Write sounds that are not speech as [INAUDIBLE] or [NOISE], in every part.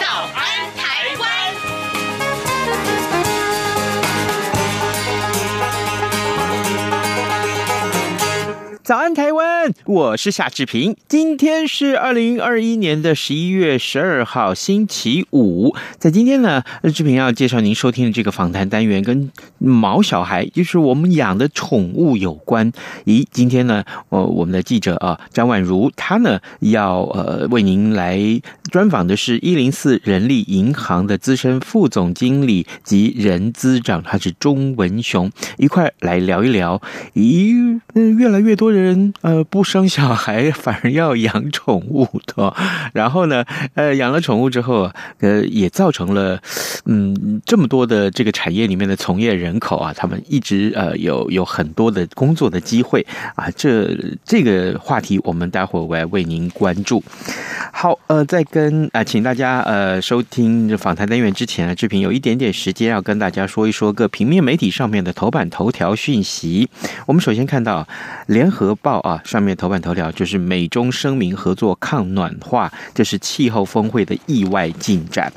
早安台早安，台湾！我是夏志平。今天是二零二一年的十一月十二号，星期五。在今天呢，志平要介绍您收听的这个访谈单元，跟毛小孩，就是我们养的宠物有关。咦，今天呢，呃，我们的记者啊，张婉如，她呢要呃为您来专访的是一零四人力银行的资深副总经理及人资长，他是钟文雄，一块来聊一聊。咦，嗯，越来越多人。呃不生小孩，反而要养宠物的。然后呢，呃，养了宠物之后，呃，也造成了嗯这么多的这个产业里面的从业人口啊，他们一直呃有有很多的工作的机会啊。这这个话题，我们待会儿我来为您关注。好，呃，在跟啊、请大家呃收听访谈单元之前啊，志平有一点点时间要跟大家说一说各平面媒体上面的头版头条讯息。我们首先看到联合。报啊，上面头版头条就是美中声明合作抗暖化，这是气候峰会的意外进展。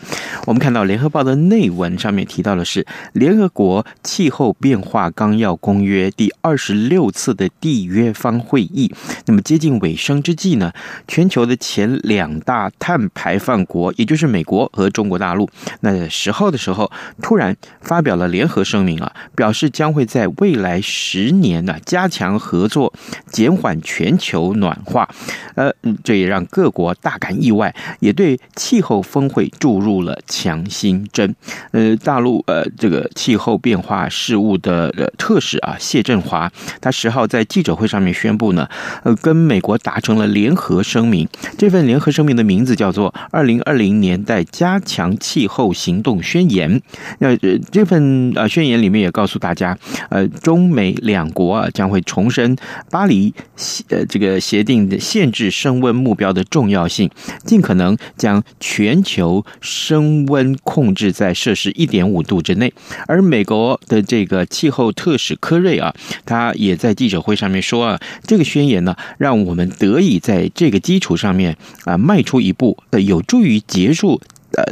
我们看到联合报的内文上面提到的是联合国气候变化纲要公约第二十六次的缔约方会议，那么接近尾声之际呢，全球的前两大碳排放国，也就是美国和中国大陆，那十号的时候突然发表了联合声明啊，表示将会在未来十年呢加强合作。减缓全球暖化，呃，这也让各国大感意外，也对气候峰会注入了强心针。呃，大陆呃这个气候变化事务的呃特使啊谢振华，他十号在记者会上面宣布呢，呃，跟美国达成了联合声明。这份联合声明的名字叫做《二零二零年代加强气候行动宣言》。那呃这份呃宣言里面也告诉大家，呃，中美两国啊将会重申巴黎。呃，这个协定的限制升温目标的重要性，尽可能将全球升温控制在摄氏一点五度之内。而美国的这个气候特使科瑞啊，他也在记者会上面说啊，这个宣言呢，让我们得以在这个基础上面啊迈出一步，呃，有助于结束。呃，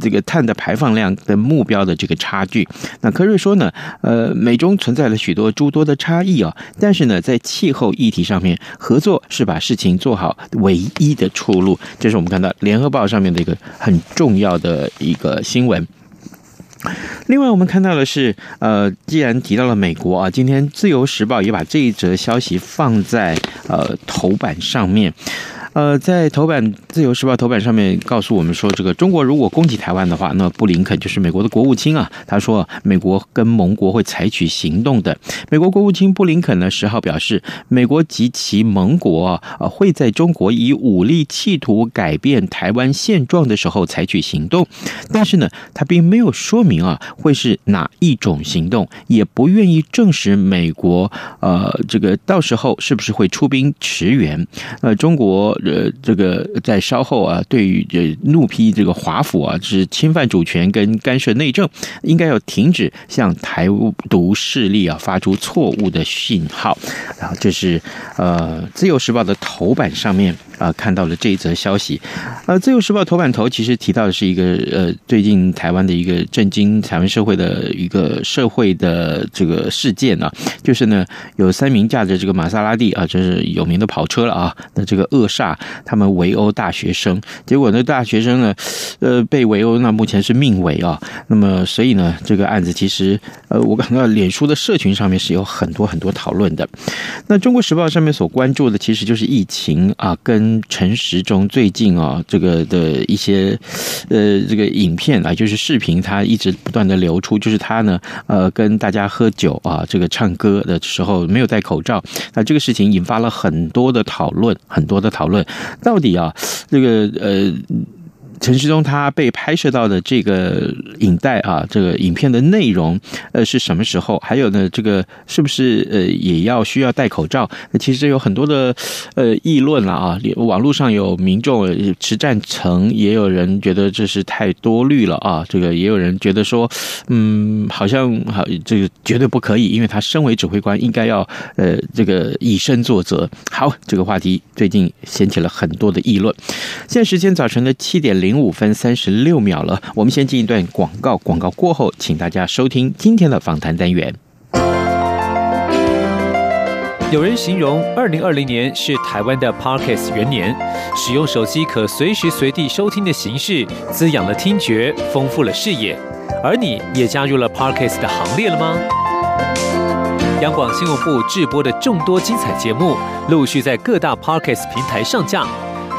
这个碳的排放量的目标的这个差距，那科瑞说呢，呃，美中存在了许多诸多的差异啊，但是呢，在气候议题上面，合作是把事情做好唯一的出路。这是我们看到联合报上面的一个很重要的一个新闻。另外，我们看到的是，呃，既然提到了美国啊，今天自由时报也把这一则消息放在呃头版上面。呃，在头版《自由时报》头版上面告诉我们说，这个中国如果攻击台湾的话，那布林肯就是美国的国务卿啊，他说美国跟盟国会采取行动的。美国国务卿布林肯呢十号表示，美国及其盟国啊会在中国以武力企图改变台湾现状的时候采取行动，但是呢，他并没有说明啊会是哪一种行动，也不愿意证实美国呃这个到时候是不是会出兵驰援。呃，中国。呃，这个在稍后啊，对于这怒批这个华府啊，是侵犯主权跟干涉内政，应该要停止向台独势力啊发出错误的信号。然后这是呃《自由时报》的头版上面啊看到了这一则消息。呃，《自由时报》头版头其实提到的是一个呃最近台湾的一个震惊台湾社会的一个社会的这个事件啊，就是呢有三名驾着这个玛莎拉蒂啊，这是有名的跑车了啊，那这个恶煞。他们围殴大学生，结果呢，大学生呢，呃，被围殴，那目前是命危啊。那么，所以呢，这个案子其实，呃，我感到脸书的社群上面是有很多很多讨论的。那《中国时报》上面所关注的，其实就是疫情啊，跟陈时中最近啊，这个的一些呃，这个影片啊，就是视频，他一直不断的流出，就是他呢，呃，跟大家喝酒啊，这个唱歌的时候没有戴口罩，那这个事情引发了很多的讨论，很多的讨论。到底啊，这个呃。陈时中他被拍摄到的这个影带啊，这个影片的内容，呃，是什么时候？还有呢，这个是不是呃也要需要戴口罩？那其实有很多的呃议论了啊，网络上有民众持赞成，也有人觉得这是太多虑了啊，这个也有人觉得说，嗯，好像好这个绝对不可以，因为他身为指挥官，应该要呃这个以身作则。好，这个话题最近掀起了很多的议论。现在时间早晨的七点零零五分三十六秒了，我们先进一段广告，广告过后，请大家收听今天的访谈单元。有人形容二零二零年是台湾的 Parkes 元年，使用手机可随时随地收听的形式，滋养了听觉，丰富了视野。而你也加入了 Parkes 的行列了吗？央广新闻部制播的众多精彩节目，陆续在各大 Parkes 平台上架，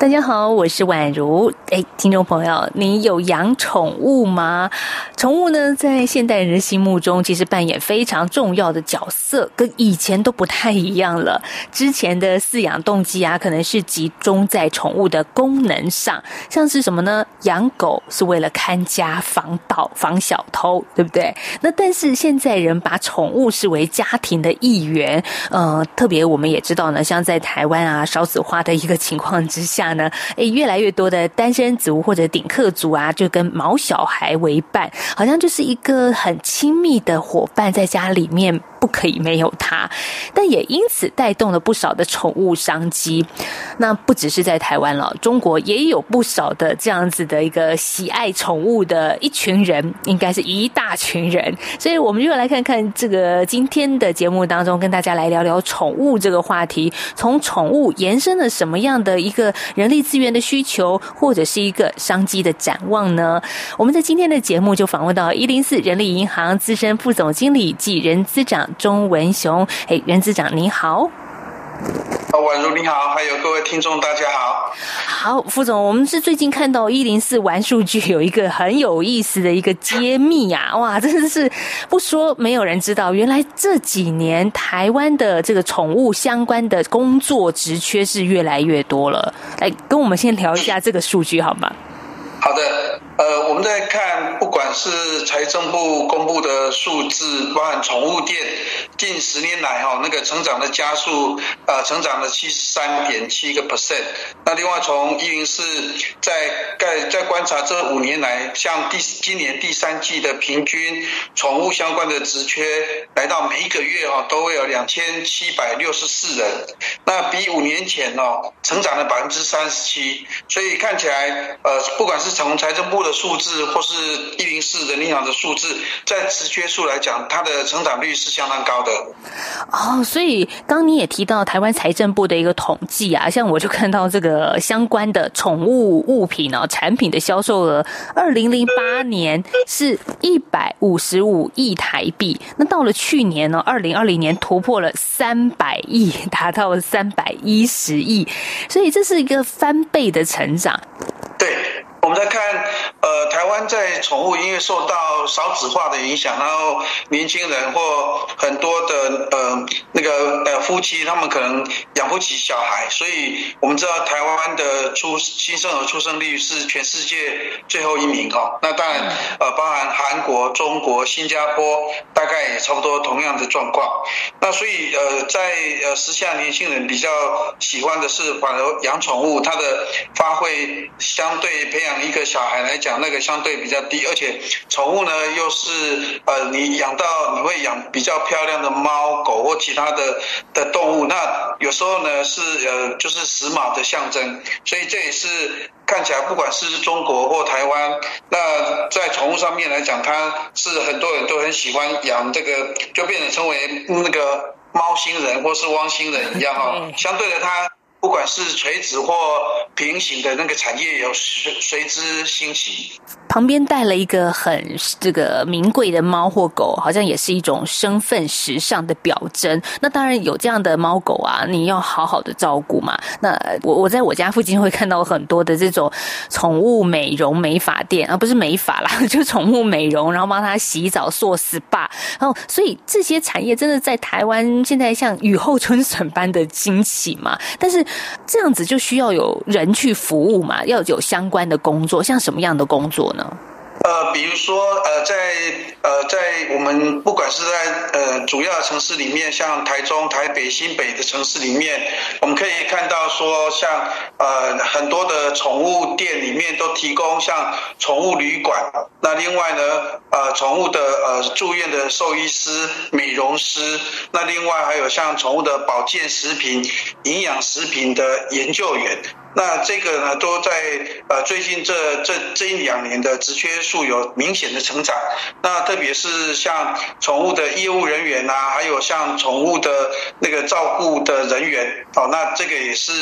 大家好，我是宛如。哎，听众朋友，你有养宠物吗？宠物呢，在现代人的心目中，其实扮演非常重要的角色，跟以前都不太一样了。之前的饲养动机啊，可能是集中在宠物的功能上，像是什么呢？养狗是为了看家、防盗、防小偷，对不对？[LAUGHS] 那但是现在人把宠物视为家庭的一员，呃，特别我们也知道呢，像在台湾啊，少子化的一个情况之下。呢，诶，越来越多的单身族或者顶客族啊，就跟毛小孩为伴，好像就是一个很亲密的伙伴，在家里面不可以没有他。但也因此带动了不少的宠物商机。那不只是在台湾了，中国也有不少的这样子的一个喜爱宠物的一群人，应该是一大群人。所以，我们就来看看这个今天的节目当中，跟大家来聊聊宠物这个话题，从宠物延伸了什么样的一个。人力资源的需求，或者是一个商机的展望呢？我们在今天的节目就访问到一零四人力银行资深副总经理暨人资长钟文雄。哎，袁子长您好。宛如你好，还有各位听众，大家好。好，副总，我们是最近看到一零四玩数据有一个很有意思的一个揭秘啊，哇，真的是不说没有人知道，原来这几年台湾的这个宠物相关的工作职缺是越来越多了。来，跟我们先聊一下这个数据好吗？好的。呃，我们在看，不管是财政部公布的数字，包含宠物店近十年来哈那个成长的加速，呃，成长了七十三点七个 percent。那另外从一零四在在在观察这五年来，像第今年第三季的平均宠物相关的职缺，来到每一个月哈都会有两千七百六十四人，那比五年前哦成长了百分之三十七。所以看起来，呃，不管是从财政部的数字或是一零四人力银行的数字，在职缺数来讲，它的成长率是相当高的。哦，所以刚你也提到台湾财政部的一个统计啊，像我就看到这个相关的宠物物品啊产品的销售额，二零零八年是一百五十五亿台币，那到了去年呢，二零二零年突破了三百亿，[LAUGHS] 达到了三百一十亿，所以这是一个翻倍的成长。对。我们在看，呃，台湾湾在宠物因为受到少子化的影响，然后年轻人或很多的呃那个呃夫妻，他们可能养不起小孩，所以我们知道台湾的出新生儿出生率是全世界最后一名哦。那当然呃包含韩国、中国、新加坡，大概也差不多同样的状况。那所以呃在呃时下年轻人比较喜欢的是反而养宠物，它的发挥相对培养一个小孩来讲，那个相对比较低，而且宠物呢又是呃你养到你会养比较漂亮的猫狗或其他的的动物，那有时候呢是呃就是时髦的象征，所以这也是看起来不管是中国或台湾，那在宠物上面来讲，它是很多人都很喜欢养这个，就变成称为那个猫星人或是汪星人一样 [LAUGHS] 哈，相对的它。不管是垂直或平行的那个产业，有随随之兴起。旁边带了一个很这个名贵的猫或狗，好像也是一种身份时尚的表征。那当然有这样的猫狗啊，你要好好的照顾嘛。那我我在我家附近会看到很多的这种宠物美容美发店，啊、不是美发啦，[LAUGHS] 就宠物美容，然后帮它洗澡、做 SPA。然后，所以这些产业真的在台湾现在像雨后春笋般的兴起嘛。但是这样子就需要有人去服务嘛，要有相关的工作，像什么样的工作呢？呃，比如说，呃，在呃，在我们不管是在呃主要城市里面，像台中、台北、新北的城市里面，我们可以看到说，像呃很多的宠物店里面都提供像宠物旅馆。那另外呢，呃，宠物的呃住院的兽医师、美容师。那另外还有像宠物的保健食品、营养食品的研究员。那这个呢，都在呃最近这这这一两年的职缺数有明显的成长。那特别是像宠物的业务人员啊，还有像宠物的那个照顾的人员，哦，那这个也是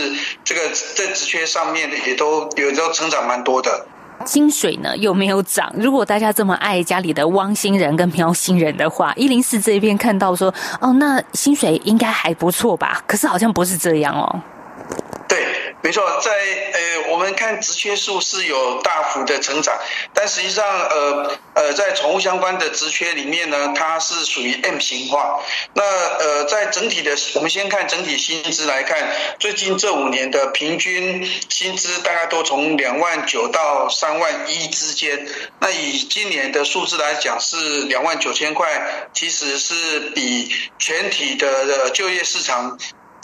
这个在职缺上面也都有都成长蛮多的。薪水呢有没有涨？如果大家这么爱家里的汪星人跟喵星人的话，一零四这边看到说，哦，那薪水应该还不错吧？可是好像不是这样哦。没错，在呃，我们看职缺数是有大幅的成长，但实际上，呃呃，在宠物相关的职缺里面呢，它是属于 M 型化。那呃，在整体的，我们先看整体薪资来看，最近这五年的平均薪资大概都从两万九到三万一之间。那以今年的数字来讲是两万九千块，其实是比全体的就业市场。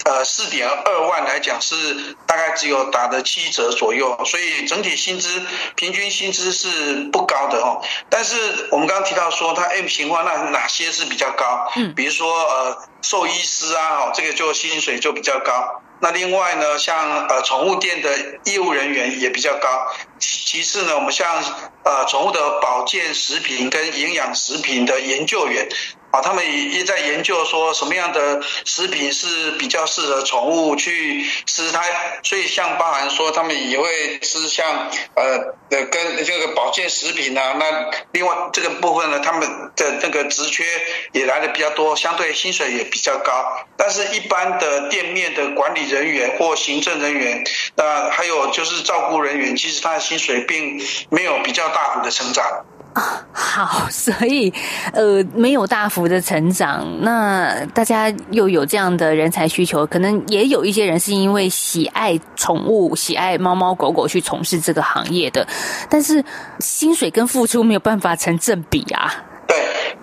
呃，四点二万来讲是大概只有打的七折左右，所以整体薪资平均薪资是不高的哦。但是我们刚刚提到说它 M 型化，那哪些是比较高？嗯，比如说呃兽医师啊，哦这个就薪水就比较高。那另外呢，像呃宠物店的业务人员也比较高。其其次呢，我们像呃宠物的保健食品跟营养食品的研究员。啊，他们也也在研究说什么样的食品是比较适合宠物去吃它，所以像包含说他们也会吃像呃的跟这个保健食品啊，那另外这个部分呢，他们的这个职缺也来的比较多，相对薪水也比较高。但是，一般的店面的管理人员或行政人员，那还有就是照顾人员，其实他的薪水并没有比较大幅的成长。啊，好，所以呃，没有大幅的成长。那大家又有这样的人才需求，可能也有一些人是因为喜爱宠物、喜爱猫猫狗狗去从事这个行业的，但是薪水跟付出没有办法成正比啊。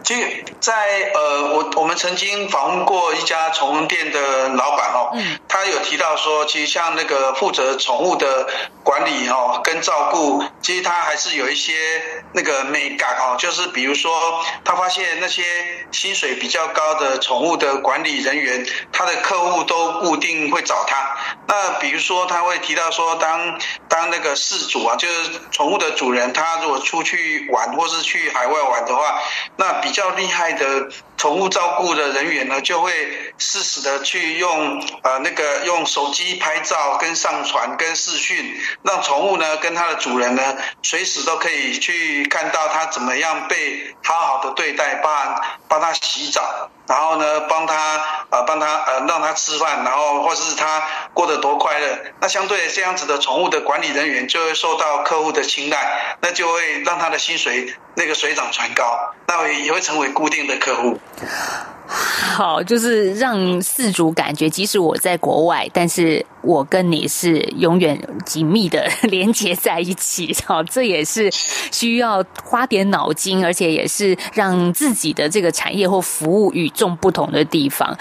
其实在呃，我我们曾经访问过一家宠物店的老板哦，嗯他有提到说，其实像那个负责宠物的管理哦，跟照顾，其实他还是有一些那个美感哦，就是比如说，他发现那些薪水比较高的宠物的管理人员，他的客户都固定会找他。那比如说，他会提到说，当当那个事主啊，就是宠物的主人，他如果出去玩或是去海外玩的话，那比。较厉害的宠物照顾的人员呢，就会适时的去用呃那个用手机拍照跟上传跟视讯，让宠物呢跟它的主人呢随时都可以去看到它怎么样被好好的对待，帮帮它洗澡。然后呢，帮他呃，帮他呃，让他吃饭，然后或者是他过得多快乐。那相对这样子的宠物的管理人员就会受到客户的青睐，那就会让他的薪水那个水涨船高，那也会成为固定的客户。好，就是让世主感觉，即使我在国外，但是我跟你是永远紧密的连接在一起。[LAUGHS] 好，这也是需要花点脑筋，而且也是让自己的这个产业或服务与众不同的地方。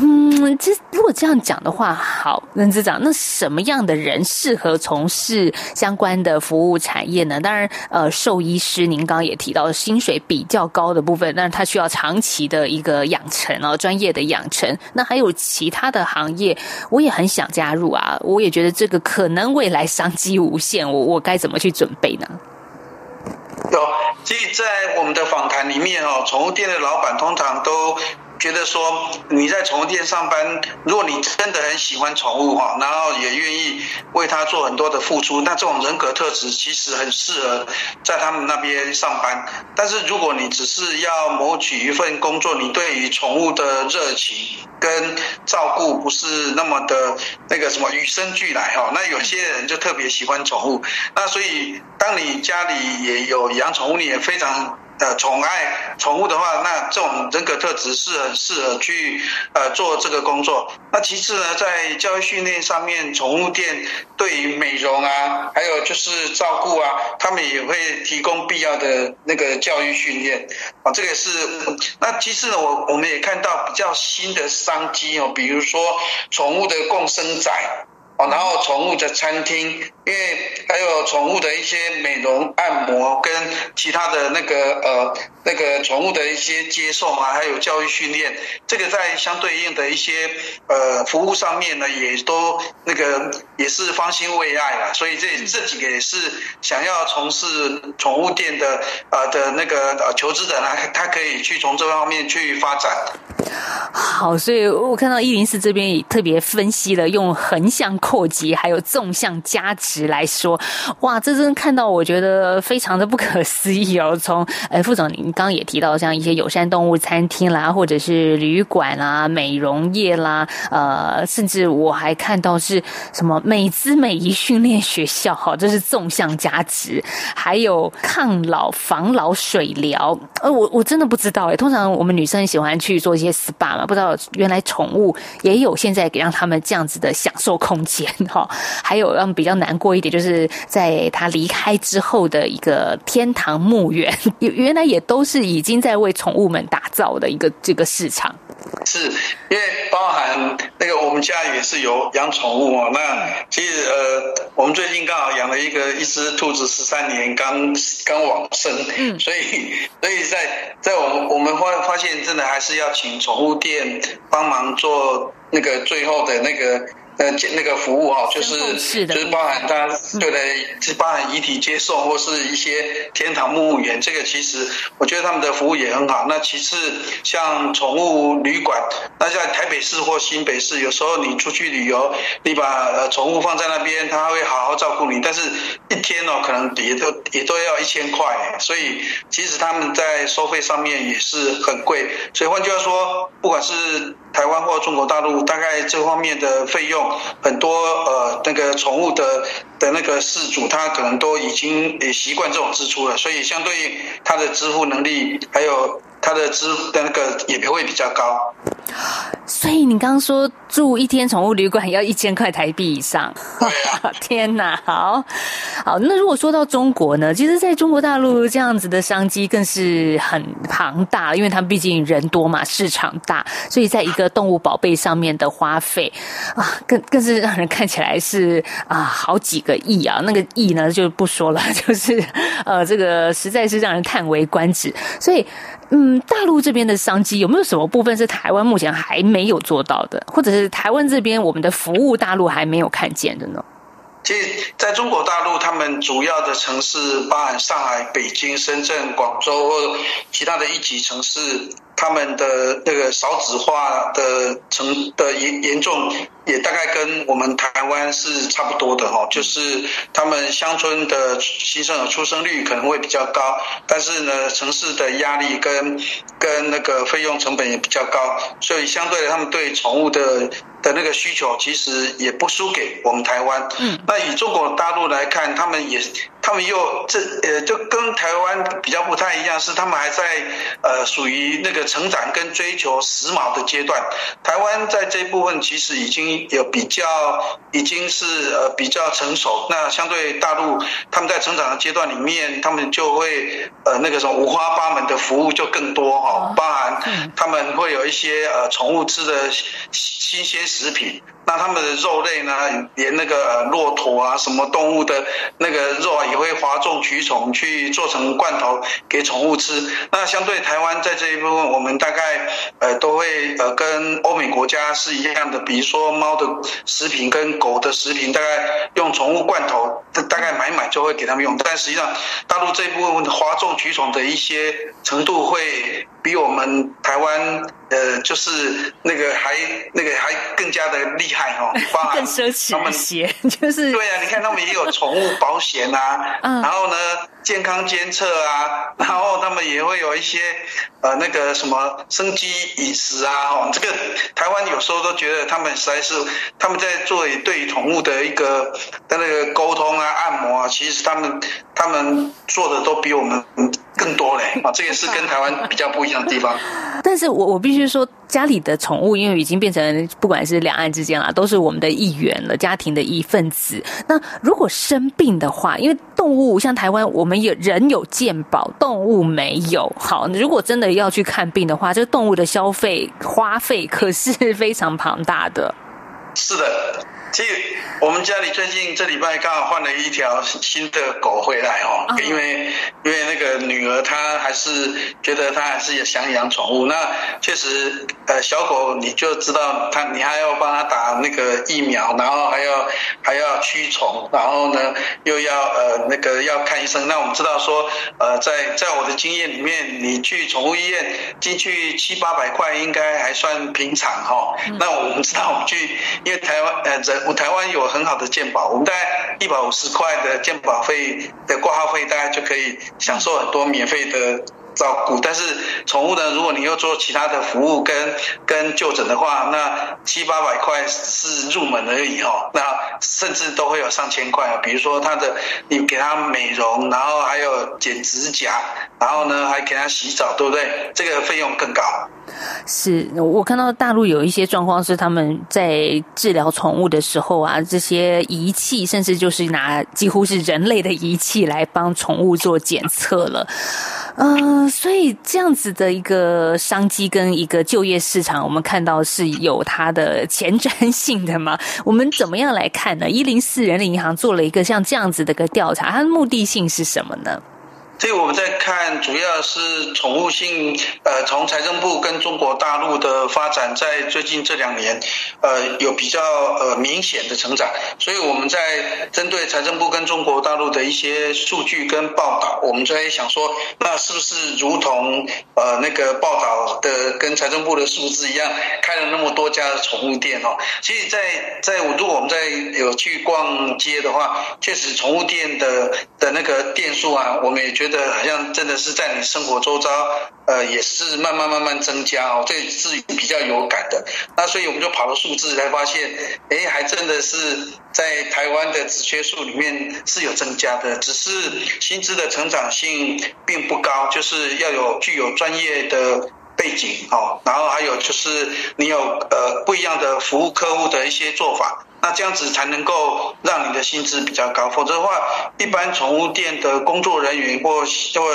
嗯，这如果这样讲的话，好，任执掌，那什么样的人适合从事相关的服务产业呢？当然，呃，兽医师您刚刚也提到，薪水比较高的部分，但是他需要长期的一个。养成哦，专业的养成。那还有其他的行业，我也很想加入啊。我也觉得这个可能未来商机无限，我我该怎么去准备呢？有，其实，在我们的访谈里面哦，宠物店的老板通常都。觉得说你在宠物店上班，如果你真的很喜欢宠物哈，然后也愿意为它做很多的付出，那这种人格特质其实很适合在他们那边上班。但是如果你只是要谋取一份工作，你对于宠物的热情跟照顾不是那么的那个什么与生俱来哈，那有些人就特别喜欢宠物。那所以当你家里也有养宠物，你也非常。呃，宠爱宠物的话，那这种人格特质是很适合去呃做这个工作。那其次呢，在教育训练上面，宠物店对于美容啊，还有就是照顾啊，他们也会提供必要的那个教育训练啊。这个是那其次呢，我我们也看到比较新的商机哦，比如说宠物的共生仔。哦，然后宠物的餐厅，因为还有宠物的一些美容按摩跟其他的那个呃那个宠物的一些接送啊，还有教育训练，这个在相对应的一些呃服务上面呢，也都那个也是方兴未艾啦。所以这这几个也是想要从事宠物店的呃的那个呃求职者呢，他可以去从这方面去发展。好，所以我看到一零四这边也特别分析了，用横向扩及还有纵向加值来说，哇，这真看到我觉得非常的不可思议哦。从呃副总您刚刚也提到，像一些友善动物餐厅啦，或者是旅馆啦、美容业啦，呃，甚至我还看到是什么美姿美仪训练学校，哈，这是纵向加值，还有抗老防老水疗，呃，我我真的不知道哎，通常我们女生喜欢去做一些。SPA 嘛，不知道原来宠物也有现在给让他们这样子的享受空间哈，还有让比较难过一点，就是在他离开之后的一个天堂墓园，[LAUGHS] 原来也都是已经在为宠物们打造的一个这个市场。是因为包含那个我们家也是有养宠物哦，那其实呃，我们最近刚好养了一个一只兔子，十三年刚刚往生，嗯，所以所以在在我们我们发发现，真的还是要请宠物店帮忙做那个最后的那个。呃，那个服务哈，就是就是包含它，对的，是包含遗体接送或是一些天堂墓园，这个其实我觉得他们的服务也很好。那其次，像宠物旅馆，那在台北市或新北市，有时候你出去旅游，你把呃宠物放在那边，他会好好照顾你，但是一天哦，可能也都也都要一千块，所以其实他们在收费上面也是很贵。所以换句话说，不管是台湾或中国大陆，大概这方面的费用。很多呃，那个宠物的的那个事主，他可能都已经也习惯这种支出了，所以相对他的支付能力，还有他的支的那个也会比较高。所以你刚刚说住一天宠物旅馆要一千块台币以上，[LAUGHS] 天哪！好，好，那如果说到中国呢？其实在中国大陆这样子的商机更是很庞大，因为他们毕竟人多嘛，市场大，所以在一个动物宝贝上面的花费啊，更更是让人看起来是啊好几个亿啊，那个亿呢就不说了，[LAUGHS] 就是呃这个实在是让人叹为观止。所以嗯，大陆这边的商机有没有什么部分是台湾目前还没有做到的，或者是台湾这边我们的服务大陆还没有看见的呢？其实在中国大陆，他们主要的城市包含上海、北京、深圳、广州或其他的一级城市。他们的那个少子化的程的严严重，也大概跟我们台湾是差不多的哈，就是他们乡村的新生儿出生率可能会比较高，但是呢，城市的压力跟跟那个费用成本也比较高，所以相对的，他们对宠物的的那个需求其实也不输给我们台湾。嗯，那以中国大陆来看，他们也。他们又这呃，就跟台湾比较不太一样，是他们还在呃属于那个成长跟追求时髦的阶段。台湾在这一部分其实已经有比较，已经是呃比较成熟。那相对大陆，他们在成长的阶段里面，他们就会呃那个什么五花八门的服务就更多哈，包含他们会有一些呃宠物吃的新鲜食品。那他们的肉类呢，连那个骆驼啊，什么动物的那个肉啊，也会哗众取宠去做成罐头给宠物吃。那相对台湾在这一部分，我们大概呃都会呃跟欧美国家是一样的，比如说猫的食品跟狗的食品，大概用宠物罐头，大概买买就会给他们用。但实际上，大陆这一部分哗众取宠的一些程度会比我们台湾。呃，就是那个还那个还更加的厉害哦，[LAUGHS] 包含更奢侈一些，[LAUGHS] 就是对啊，你看他们也有宠物保险啊，然后呢健康监测啊，然后他们也会有一些呃那个什么生机饮食啊，哦，这个台湾有时候都觉得他们实在是他们在做对于宠物的一个的那个沟通啊、按摩啊，其实他们他们做的都比我们更多嘞啊，[LAUGHS] 这也是跟台湾比较不一样的地方。[LAUGHS] 但是我我必须说，家里的宠物因为已经变成不管是两岸之间啦，都是我们的一员了，家庭的一份子。那如果生病的话，因为动物像台湾，我们有人有健保，动物没有。好，如果真的要去看病的话，这个动物的消费花费可是非常庞大的。是的。其实我们家里最近这礼拜刚好换了一条新的狗回来哦，因为因为那个女儿她还是觉得她还是想养宠物。那确实，呃，小狗你就知道它，你还要帮它打那个疫苗，然后还要还要驱虫，然后呢又要呃那个要看医生。那我们知道说，呃，在在我的经验里面，你去宠物医院进去七八百块应该还算平常哈。那我们知道我们去，因为台湾呃人。台湾有很好的鉴宝，我们大概一百五十块的鉴宝费的挂号费，大概就可以享受很多免费的照顾。但是宠物呢，如果你又做其他的服务跟跟就诊的话，那七八百块是入门而已哦。那甚至都会有上千块，比如说它的你给它美容，然后还有剪指甲，然后呢还给它洗澡，对不对？这个费用更高。是我看到大陆有一些状况是他们在治疗宠物的时候啊，这些仪器甚至就是拿几乎是人类的仪器来帮宠物做检测了，呃，所以这样子的一个商机跟一个就业市场，我们看到是有它的前瞻性的嘛？我们怎么样来看呢？一零四人力银行做了一个像这样子的一个调查，它的目的性是什么呢？所以我们在看，主要是宠物性，呃，从财政部跟中国大陆的发展，在最近这两年，呃，有比较呃明显的成长。所以我们在针对财政部跟中国大陆的一些数据跟报道，我们在想说，那是不是如同呃那个报道的跟财政部的数字一样，开了那么多家宠物店哦？其实在，在在如果我们在有去逛街的话，确实宠物店的的那个店数啊，我们也觉得。好像真的是在你生活周遭，呃，也是慢慢慢慢增加哦，这是比较有感的。那所以我们就跑了数字，才发现，哎，还真的是在台湾的职缺数里面是有增加的，只是薪资的成长性并不高，就是要有具有专业的背景哦，然后还有就是你有呃不一样的服务客户的一些做法。那这样子才能够让你的薪资比较高，否则的话，一般宠物店的工作人员或或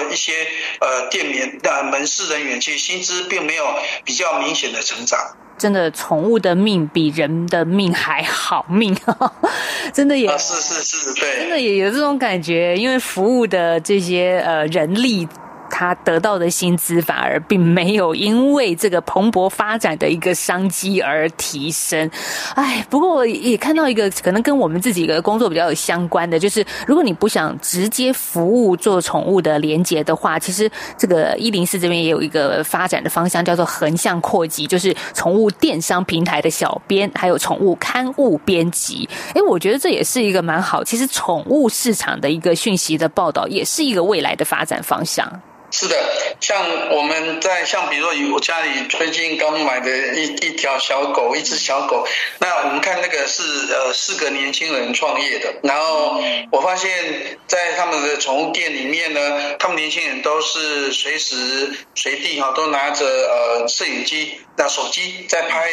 一些呃店员的门市人员，其实薪资并没有比较明显的成长。真的，宠物的命比人的命还好命，[LAUGHS] 真的也是是是，对，真的也有这种感觉，因为服务的这些呃人力。他得到的薪资反而并没有因为这个蓬勃发展的一个商机而提升。哎，不过也看到一个可能跟我们自己的工作比较有相关的，就是如果你不想直接服务做宠物的连结的话，其实这个一零四这边也有一个发展的方向，叫做横向扩及，就是宠物电商平台的小编，还有宠物刊物编辑。哎，我觉得这也是一个蛮好。其实宠物市场的一个讯息的报道，也是一个未来的发展方向。是的，像我们在像比如说，我家里最近刚买的一一条小狗，一只小狗。那我们看那个是呃四个年轻人创业的，然后我发现，在他们的宠物店里面呢，他们年轻人都是随时随地哈都拿着呃摄影机、那手机在拍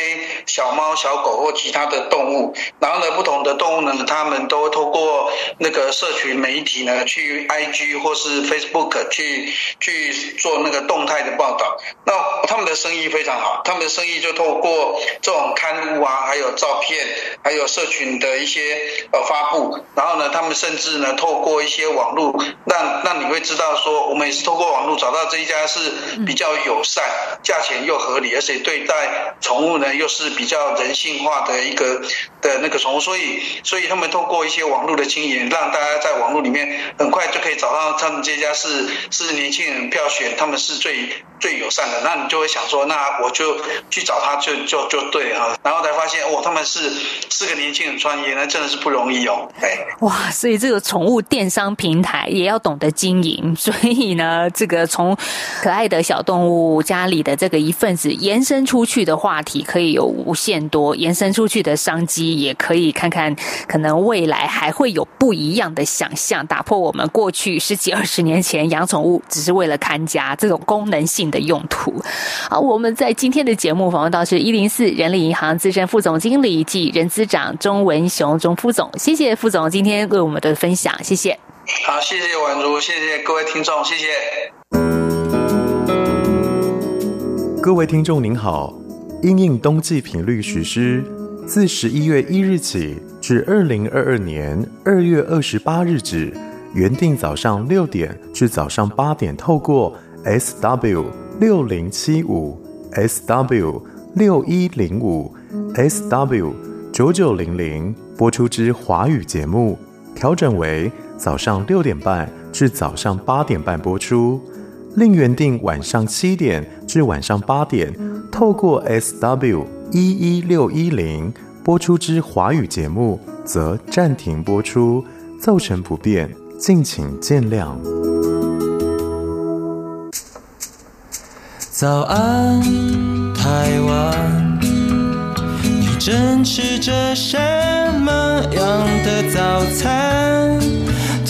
小猫、小狗或其他的动物。然后呢，不同的动物呢，他们都透过那个社群媒体呢，去 IG 或是 Facebook 去。去做那个动态的报道，那他们的生意非常好，他们的生意就透过这种刊物啊，还有照片，还有社群的一些呃发布，然后呢，他们甚至呢透过一些网络，让让你会知道说，我们也是透过网络找到这一家是比较友善，价钱又合理，而且对待宠物呢又是比较人性化的一个的那个宠物，所以所以他们透过一些网络的经营，让大家在网络里面很快就可以找到他们这家是是年轻人。票选他们是最最友善的，那你就会想说，那我就去找他就，就就就对哈，然后才发现哦，他们是四个年轻人创业，那真的是不容易哦。哎，哇，所以这个宠物电商平台也要懂得经营，所以呢，这个从可爱的小动物家里的这个一份子延伸出去的话题可以有无限多，延伸出去的商机也可以看看，可能未来还会有不一样的想象，打破我们过去十几二十年前养宠物只是为了。看家这种功能性的用途。好，我们在今天的节目访问到是一零四人力银行资深副总经理暨人资长钟文雄钟副总，谢谢副总今天为我们的分享，谢谢。好，谢谢婉如，谢谢各位听众，谢谢。各位听众您好，因应冬季频率实施，自十一月一日起至二零二二年二月二十八日止。原定早上六点至早上八点，透过 SW 六零七五、SW 六一零五、SW 九九零零播出之华语节目，调整为早上六点半至早上八点半播出；另原定晚上七点至晚上八点，透过 SW 一一六一零播出之华语节目，则暂停播出，造成不便。敬请见谅。早安，台湾，你正吃着什么样的早餐？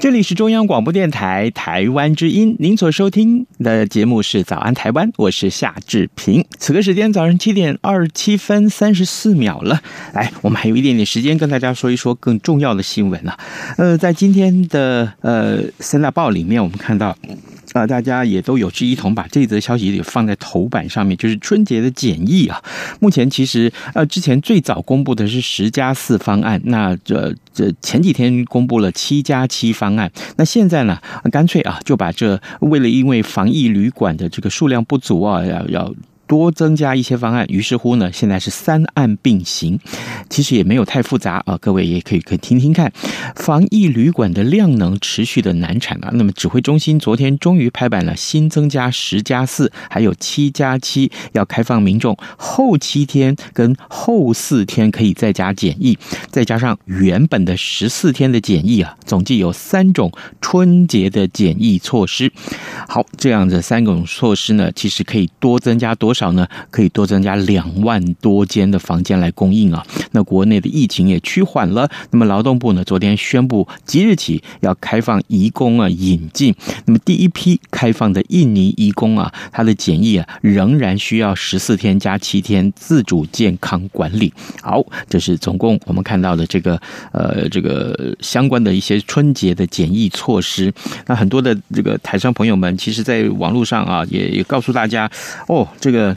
这里是中央广播电台台湾之音，您所收听的节目是《早安台湾》，我是夏志平。此刻时间早上七点二十七分三十四秒了，来，我们还有一点点时间跟大家说一说更重要的新闻了。呃，在今天的呃三大报里面，我们看到。啊，大家也都有志一同把这则消息也放在头版上面，就是春节的检疫啊。目前其实呃，之前最早公布的是十加四方案，那这这前几天公布了七加七方案，那现在呢，干脆啊就把这为了因为防疫旅馆的这个数量不足啊，要要。多增加一些方案，于是乎呢，现在是三案并行，其实也没有太复杂啊。各位也可以可以听听看，防疫旅馆的量能持续的难产啊。那么指挥中心昨天终于拍板了，新增加十加四，还有七加七，要开放民众后七天跟后四天可以在家检疫，再加上原本的十四天的检疫啊，总计有三种春节的检疫措施。好，这样的三种措施呢，其实可以多增加多。少呢？可以多增加两万多间的房间来供应啊。那国内的疫情也趋缓了，那么劳动部呢，昨天宣布即日起要开放移工啊引进。那么第一批开放的印尼移工啊，他的检疫啊仍然需要十四天加七天自主健康管理。好，这是总共我们看到的这个呃这个相关的一些春节的检疫措施。那很多的这个台商朋友们，其实在网络上啊也也告诉大家哦，这个。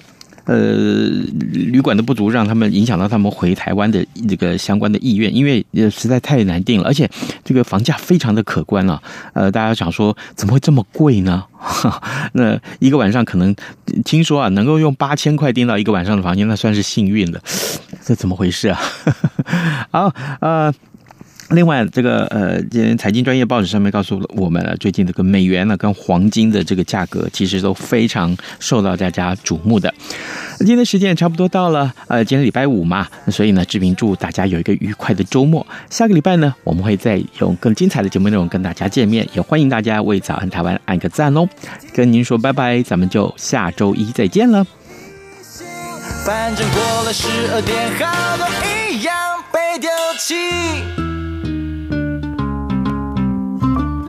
呃，旅馆的不足让他们影响到他们回台湾的这个相关的意愿，因为实在太难订了，而且这个房价非常的可观啊。呃，大家想说怎么会这么贵呢？[LAUGHS] 那一个晚上可能听说啊，能够用八千块订到一个晚上的房间，那算是幸运了。这怎么回事啊？[LAUGHS] 好，呃。另外，这个呃，今天财经专业报纸上面告诉了我们了，最近这个美元呢跟黄金的这个价格，其实都非常受到大家瞩目的。今天时间也差不多到了，呃，今天礼拜五嘛，所以呢，志平祝大家有一个愉快的周末。下个礼拜呢，我们会再用更精彩的节目内容跟大家见面，也欢迎大家为早安台湾按个赞哦。跟您说拜拜，咱们就下周一再见了。反正过了十二点，好多一样被丢弃。